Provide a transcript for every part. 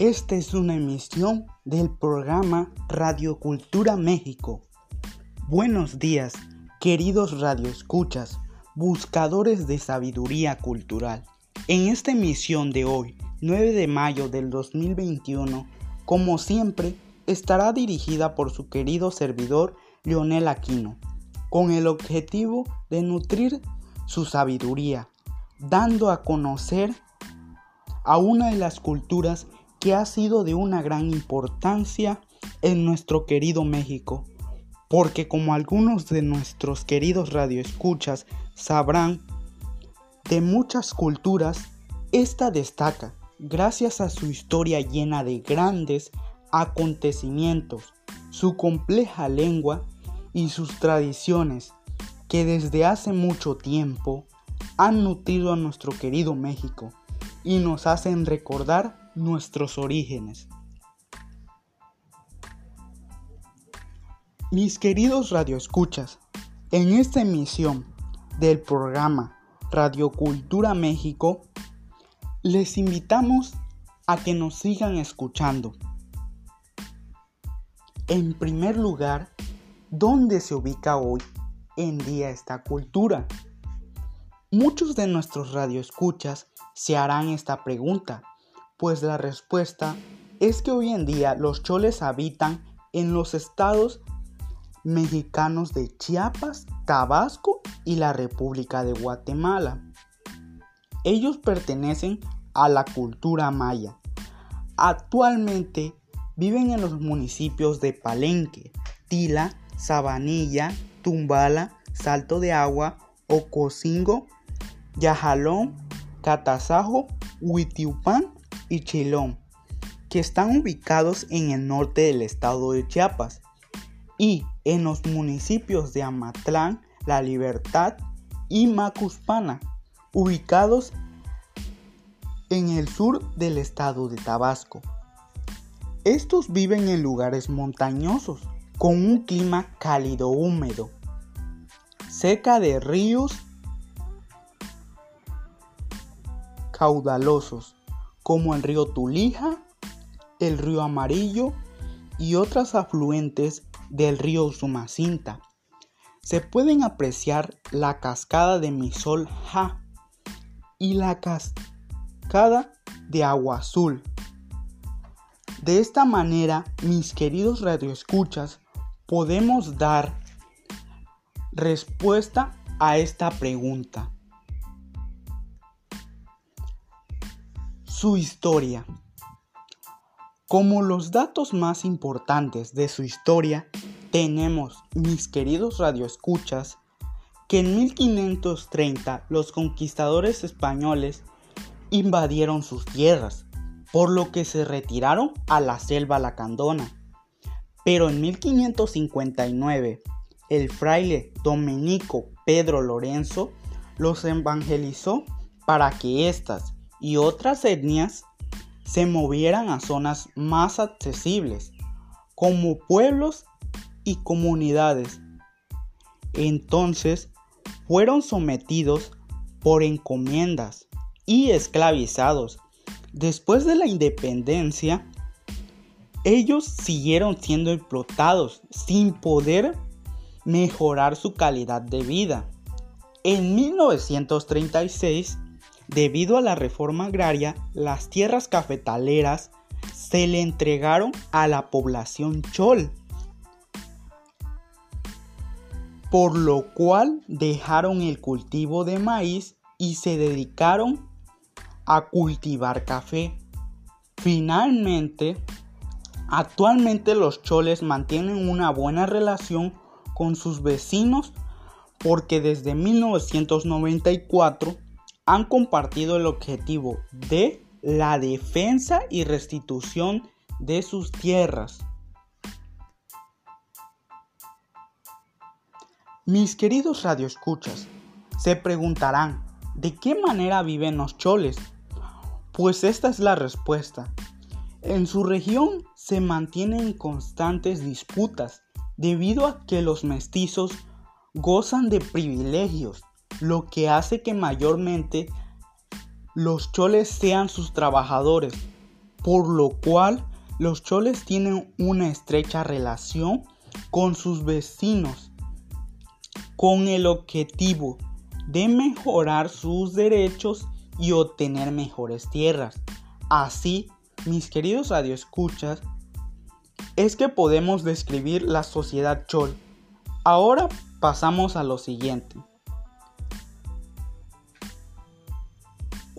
Esta es una emisión del programa Radio Cultura México. Buenos días, queridos radioescuchas, buscadores de sabiduría cultural. En esta emisión de hoy, 9 de mayo del 2021, como siempre, estará dirigida por su querido servidor Leonel Aquino, con el objetivo de nutrir su sabiduría, dando a conocer a una de las culturas que ha sido de una gran importancia en nuestro querido México, porque como algunos de nuestros queridos radioescuchas sabrán, de muchas culturas, esta destaca gracias a su historia llena de grandes acontecimientos, su compleja lengua y sus tradiciones que desde hace mucho tiempo han nutrido a nuestro querido México y nos hacen recordar nuestros orígenes. Mis queridos radioescuchas, en esta emisión del programa Radio Cultura México, les invitamos a que nos sigan escuchando. En primer lugar, ¿dónde se ubica hoy en día esta cultura? Muchos de nuestros radioescuchas se harán esta pregunta, pues la respuesta es que hoy en día los choles habitan en los estados mexicanos de Chiapas, Tabasco y la República de Guatemala. Ellos pertenecen a la cultura maya. Actualmente viven en los municipios de Palenque, Tila, Sabanilla, Tumbala, Salto de Agua, Ocosingo, Yajalón, Catazajo, Huitiupán y Chilón, que están ubicados en el norte del estado de Chiapas, y en los municipios de Amatlán, La Libertad y Macuspana, ubicados en el sur del estado de Tabasco. Estos viven en lugares montañosos, con un clima cálido húmedo, cerca de ríos caudalosos, como el río Tulija, el río Amarillo y otras afluentes del río Sumacinta. Se pueden apreciar la cascada de Misol Ja y la cascada de Agua Azul. De esta manera, mis queridos radioescuchas, podemos dar respuesta a esta pregunta. Su historia. Como los datos más importantes de su historia, tenemos, mis queridos radioescuchas, que en 1530 los conquistadores españoles invadieron sus tierras, por lo que se retiraron a la selva lacandona. Pero en 1559, el fraile dominico Pedro Lorenzo los evangelizó para que éstas y otras etnias se movieran a zonas más accesibles, como pueblos y comunidades. Entonces fueron sometidos por encomiendas y esclavizados. Después de la independencia, ellos siguieron siendo explotados sin poder mejorar su calidad de vida. En 1936, Debido a la reforma agraria, las tierras cafetaleras se le entregaron a la población chol, por lo cual dejaron el cultivo de maíz y se dedicaron a cultivar café. Finalmente, actualmente los choles mantienen una buena relación con sus vecinos porque desde 1994 han compartido el objetivo de la defensa y restitución de sus tierras. Mis queridos radioescuchas, se preguntarán, ¿de qué manera viven los choles? Pues esta es la respuesta. En su región se mantienen constantes disputas debido a que los mestizos gozan de privilegios lo que hace que mayormente los choles sean sus trabajadores, por lo cual los choles tienen una estrecha relación con sus vecinos, con el objetivo de mejorar sus derechos y obtener mejores tierras. Así, mis queridos radioescuchas, es que podemos describir la sociedad chol. Ahora pasamos a lo siguiente.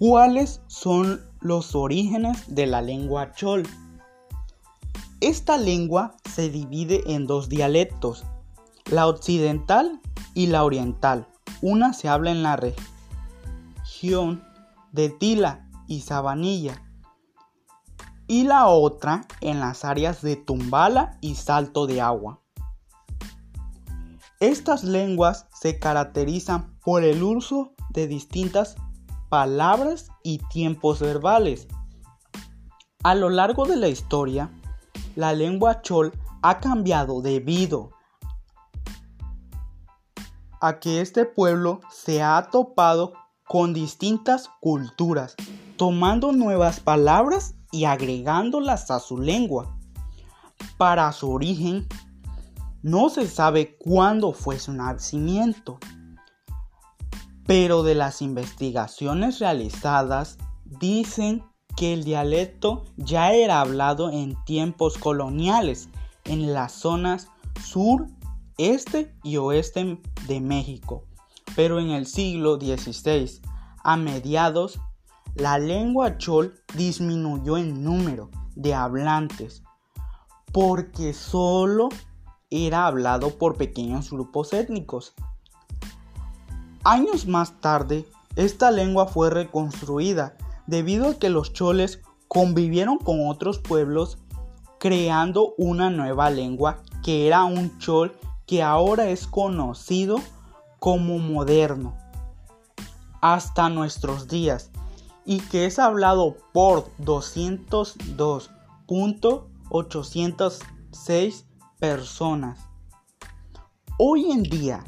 ¿Cuáles son los orígenes de la lengua chol? Esta lengua se divide en dos dialectos, la occidental y la oriental. Una se habla en la región de Tila y Sabanilla y la otra en las áreas de Tumbala y Salto de Agua. Estas lenguas se caracterizan por el uso de distintas palabras y tiempos verbales. A lo largo de la historia, la lengua chol ha cambiado debido a que este pueblo se ha topado con distintas culturas, tomando nuevas palabras y agregándolas a su lengua. Para su origen, no se sabe cuándo fue su nacimiento, pero de las investigaciones realizadas dicen que el dialecto ya era hablado en tiempos coloniales en las zonas sur, este y oeste de México, pero en el siglo XVI, a mediados, la lengua chol disminuyó en número de hablantes porque solo era hablado por pequeños grupos étnicos. Años más tarde, esta lengua fue reconstruida debido a que los choles convivieron con otros pueblos creando una nueva lengua que era un chol que ahora es conocido como moderno hasta nuestros días y que es hablado por 202.806 personas. Hoy en día,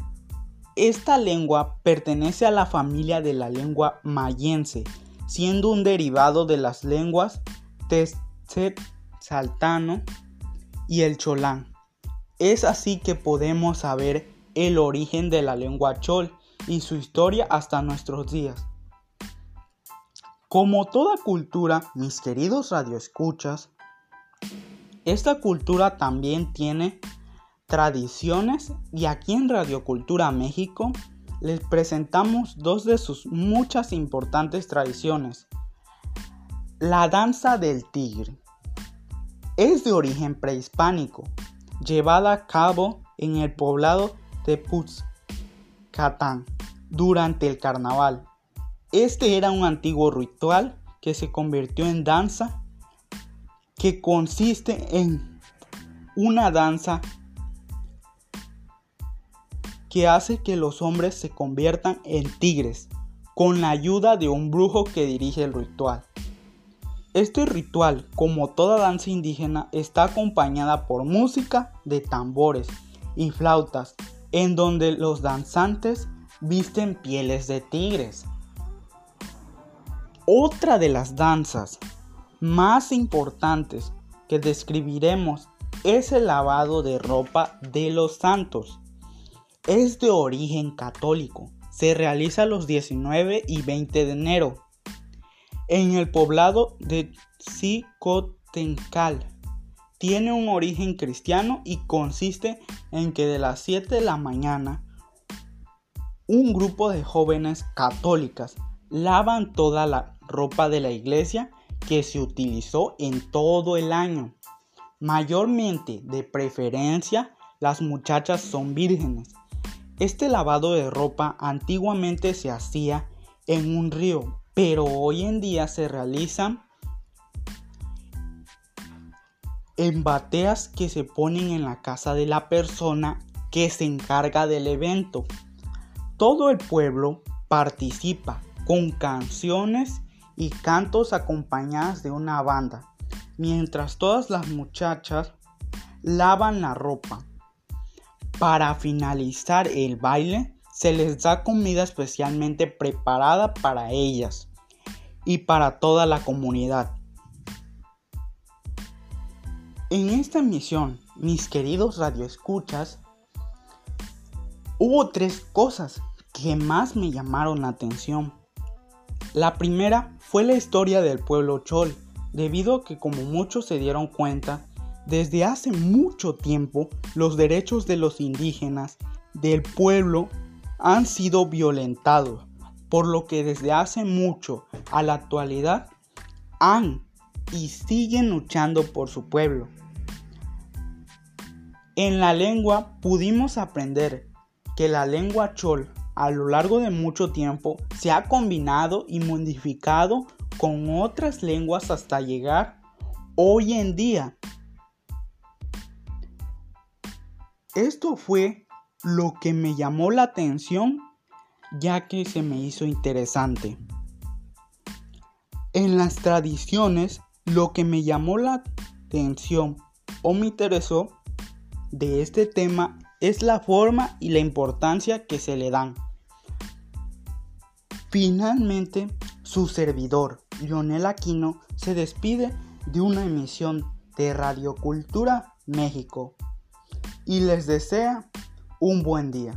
esta lengua pertenece a la familia de la lengua mayense, siendo un derivado de las lenguas Saltano y el Cholán. Es así que podemos saber el origen de la lengua chol y su historia hasta nuestros días. Como toda cultura, mis queridos radioescuchas, esta cultura también tiene tradiciones y aquí en Radiocultura México les presentamos dos de sus muchas importantes tradiciones. La danza del tigre es de origen prehispánico, llevada a cabo en el poblado de Puzcatán durante el carnaval. Este era un antiguo ritual que se convirtió en danza que consiste en una danza que hace que los hombres se conviertan en tigres con la ayuda de un brujo que dirige el ritual. Este ritual, como toda danza indígena, está acompañada por música de tambores y flautas, en donde los danzantes visten pieles de tigres. Otra de las danzas más importantes que describiremos es el lavado de ropa de los santos. Es de origen católico. Se realiza los 19 y 20 de enero en el poblado de Xicotencal. Tiene un origen cristiano y consiste en que de las 7 de la mañana un grupo de jóvenes católicas lavan toda la ropa de la iglesia que se utilizó en todo el año. Mayormente, de preferencia, las muchachas son vírgenes. Este lavado de ropa antiguamente se hacía en un río, pero hoy en día se realizan en bateas que se ponen en la casa de la persona que se encarga del evento. Todo el pueblo participa con canciones y cantos acompañadas de una banda, mientras todas las muchachas lavan la ropa. Para finalizar el baile, se les da comida especialmente preparada para ellas y para toda la comunidad. En esta emisión, mis queridos radioescuchas, hubo tres cosas que más me llamaron la atención. La primera fue la historia del pueblo Chol, debido a que como muchos se dieron cuenta, desde hace mucho tiempo los derechos de los indígenas del pueblo han sido violentados, por lo que desde hace mucho a la actualidad han y siguen luchando por su pueblo. En la lengua pudimos aprender que la lengua chol a lo largo de mucho tiempo se ha combinado y modificado con otras lenguas hasta llegar hoy en día. Esto fue lo que me llamó la atención ya que se me hizo interesante. En las tradiciones, lo que me llamó la atención o me interesó de este tema es la forma y la importancia que se le dan. Finalmente, su servidor, Lionel Aquino, se despide de una emisión de Radio Cultura México y les desea un buen día.